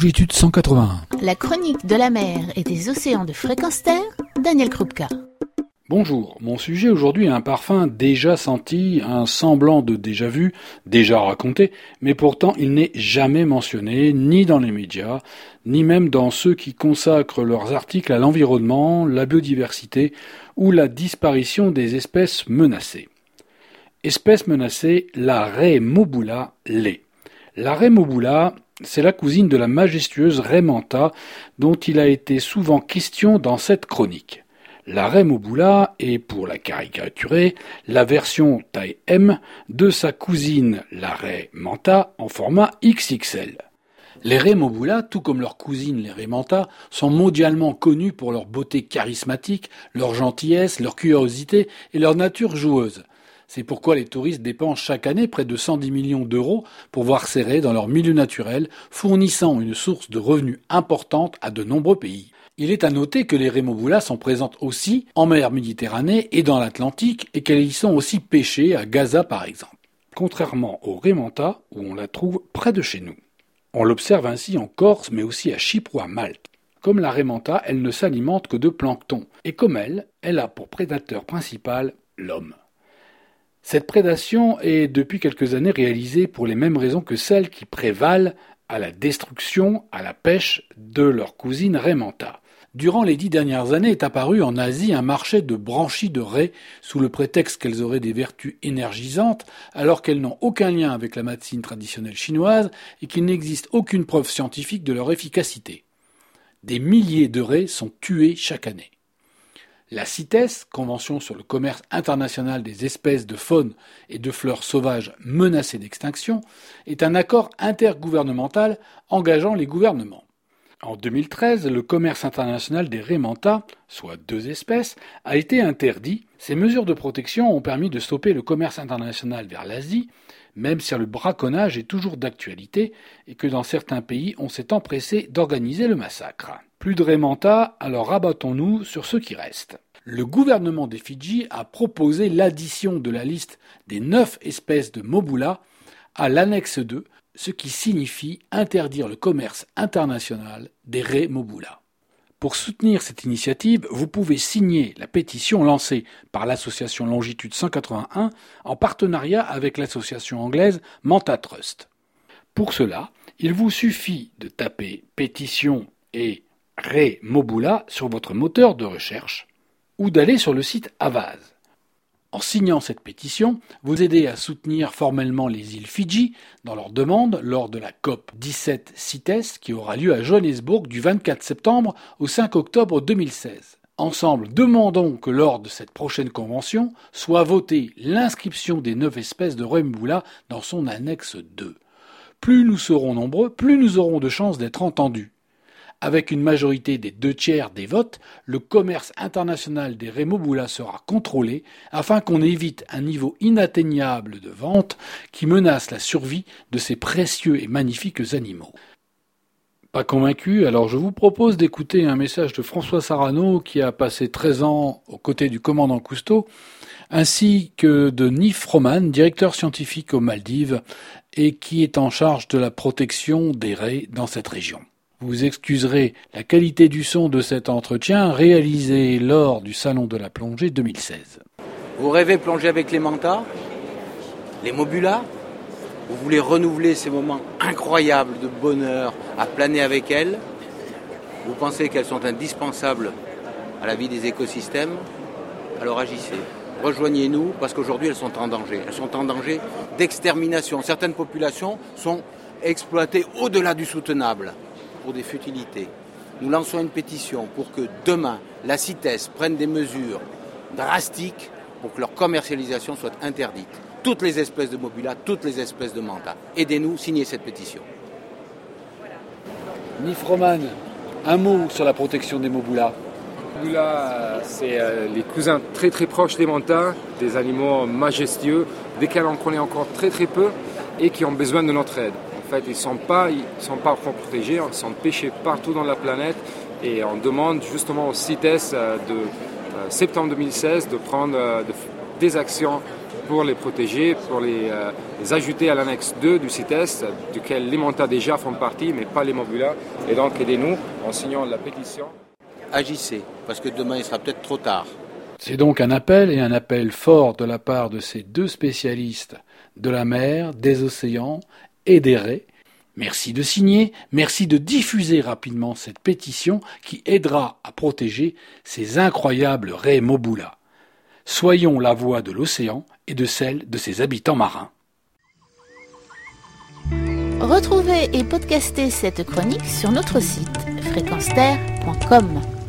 Longitude 181. La chronique de la mer et des océans de fréquence terre, Daniel Krupka. Bonjour, mon sujet aujourd'hui est un parfum déjà senti, un semblant de déjà vu, déjà raconté, mais pourtant il n'est jamais mentionné, ni dans les médias, ni même dans ceux qui consacrent leurs articles à l'environnement, la biodiversité ou la disparition des espèces menacées. Espèce menacée, la raie mobula lait. La raie mobula, c'est la cousine de la majestueuse raie manta dont il a été souvent question dans cette chronique. La raie mobula est, pour la caricaturer, la version taille M de sa cousine la manta en format XXL. Les raies mobula, tout comme leurs cousines les raies manta, sont mondialement connues pour leur beauté charismatique, leur gentillesse, leur curiosité et leur nature joueuse. C'est pourquoi les touristes dépensent chaque année près de 110 millions d'euros pour voir raies dans leur milieu naturel, fournissant une source de revenus importante à de nombreux pays. Il est à noter que les rémoboulas sont présentes aussi en mer Méditerranée et dans l'Atlantique et qu'elles y sont aussi pêchées à Gaza par exemple. Contrairement au rémanta où on la trouve près de chez nous. On l'observe ainsi en Corse mais aussi à Chypre ou à Malte. Comme la rémanta, elle ne s'alimente que de plancton et comme elle, elle a pour prédateur principal l'homme. Cette prédation est depuis quelques années réalisée pour les mêmes raisons que celles qui prévalent à la destruction, à la pêche de leur cousine Raymanta. Durant les dix dernières années est apparu en Asie un marché de branchies de raies sous le prétexte qu'elles auraient des vertus énergisantes alors qu'elles n'ont aucun lien avec la médecine traditionnelle chinoise et qu'il n'existe aucune preuve scientifique de leur efficacité. Des milliers de raies sont tuées chaque année. La CITES, Convention sur le commerce international des espèces de faune et de fleurs sauvages menacées d'extinction, est un accord intergouvernemental engageant les gouvernements. En 2013, le commerce international des rémentas, soit deux espèces, a été interdit. Ces mesures de protection ont permis de stopper le commerce international vers l'Asie, même si le braconnage est toujours d'actualité et que dans certains pays on s'est empressé d'organiser le massacre. Plus de rémenta, alors rabattons-nous sur ce qui reste. Le gouvernement des Fidji a proposé l'addition de la liste des neuf espèces de mobula à l'annexe 2, ce qui signifie interdire le commerce international des raies mobula. Pour soutenir cette initiative, vous pouvez signer la pétition lancée par l'association Longitude 181 en partenariat avec l'association anglaise Manta Trust. Pour cela, il vous suffit de taper pétition et Ré Mobula sur votre moteur de recherche ou d'aller sur le site Avaz. En signant cette pétition, vous aidez à soutenir formellement les îles Fidji dans leur demande lors de la COP 17 CITES qui aura lieu à Johannesburg du 24 septembre au 5 octobre 2016. Ensemble, demandons que lors de cette prochaine convention soit votée l'inscription des neuf espèces de Mobula dans son annexe 2. Plus nous serons nombreux, plus nous aurons de chances d'être entendus. Avec une majorité des deux tiers des votes, le commerce international des Remobula sera contrôlé afin qu'on évite un niveau inatteignable de vente qui menace la survie de ces précieux et magnifiques animaux. Pas convaincu, alors je vous propose d'écouter un message de François Sarano qui a passé 13 ans aux côtés du commandant Cousteau, ainsi que de Nif Roman, directeur scientifique aux Maldives, et qui est en charge de la protection des raies dans cette région. Vous excuserez la qualité du son de cet entretien réalisé lors du Salon de la plongée 2016. Vous rêvez plonger avec les mantas, les mobulas? Vous voulez renouveler ces moments incroyables de bonheur à planer avec elles? Vous pensez qu'elles sont indispensables à la vie des écosystèmes? Alors agissez. Rejoignez-nous parce qu'aujourd'hui elles sont en danger. Elles sont en danger d'extermination. Certaines populations sont exploitées au-delà du soutenable pour des futilités. Nous lançons une pétition pour que demain, la CITES prenne des mesures drastiques pour que leur commercialisation soit interdite. Toutes les espèces de mobula, toutes les espèces de manta. Aidez-nous, signez cette pétition. Nif Roman, un mot sur la protection des mobulas. Mobula, c'est euh, les cousins très très proches des mantas, des animaux majestueux, desquels on connaît encore très très peu et qui ont besoin de notre aide fait, ils ne sont pas, sont pas protégés, ils sont pêchés partout dans la planète et on demande justement au CITES euh, de euh, septembre 2016 de prendre euh, des actions pour les protéger, pour les, ajouter à l'annexe 2 du CITES, duquel les mantas déjà font partie, mais pas les mobulas. Et donc aidez-nous en signant la pétition. Agissez, parce que demain il sera peut-être trop tard. C'est donc un appel et un appel fort de la part de ces deux spécialistes de la mer, des océans raies. Merci de signer, merci de diffuser rapidement cette pétition qui aidera à protéger ces incroyables raies Mobula. Soyons la voix de l'océan et de celle de ses habitants marins. Retrouvez et podcastez cette chronique sur notre site fréquenceterre.com.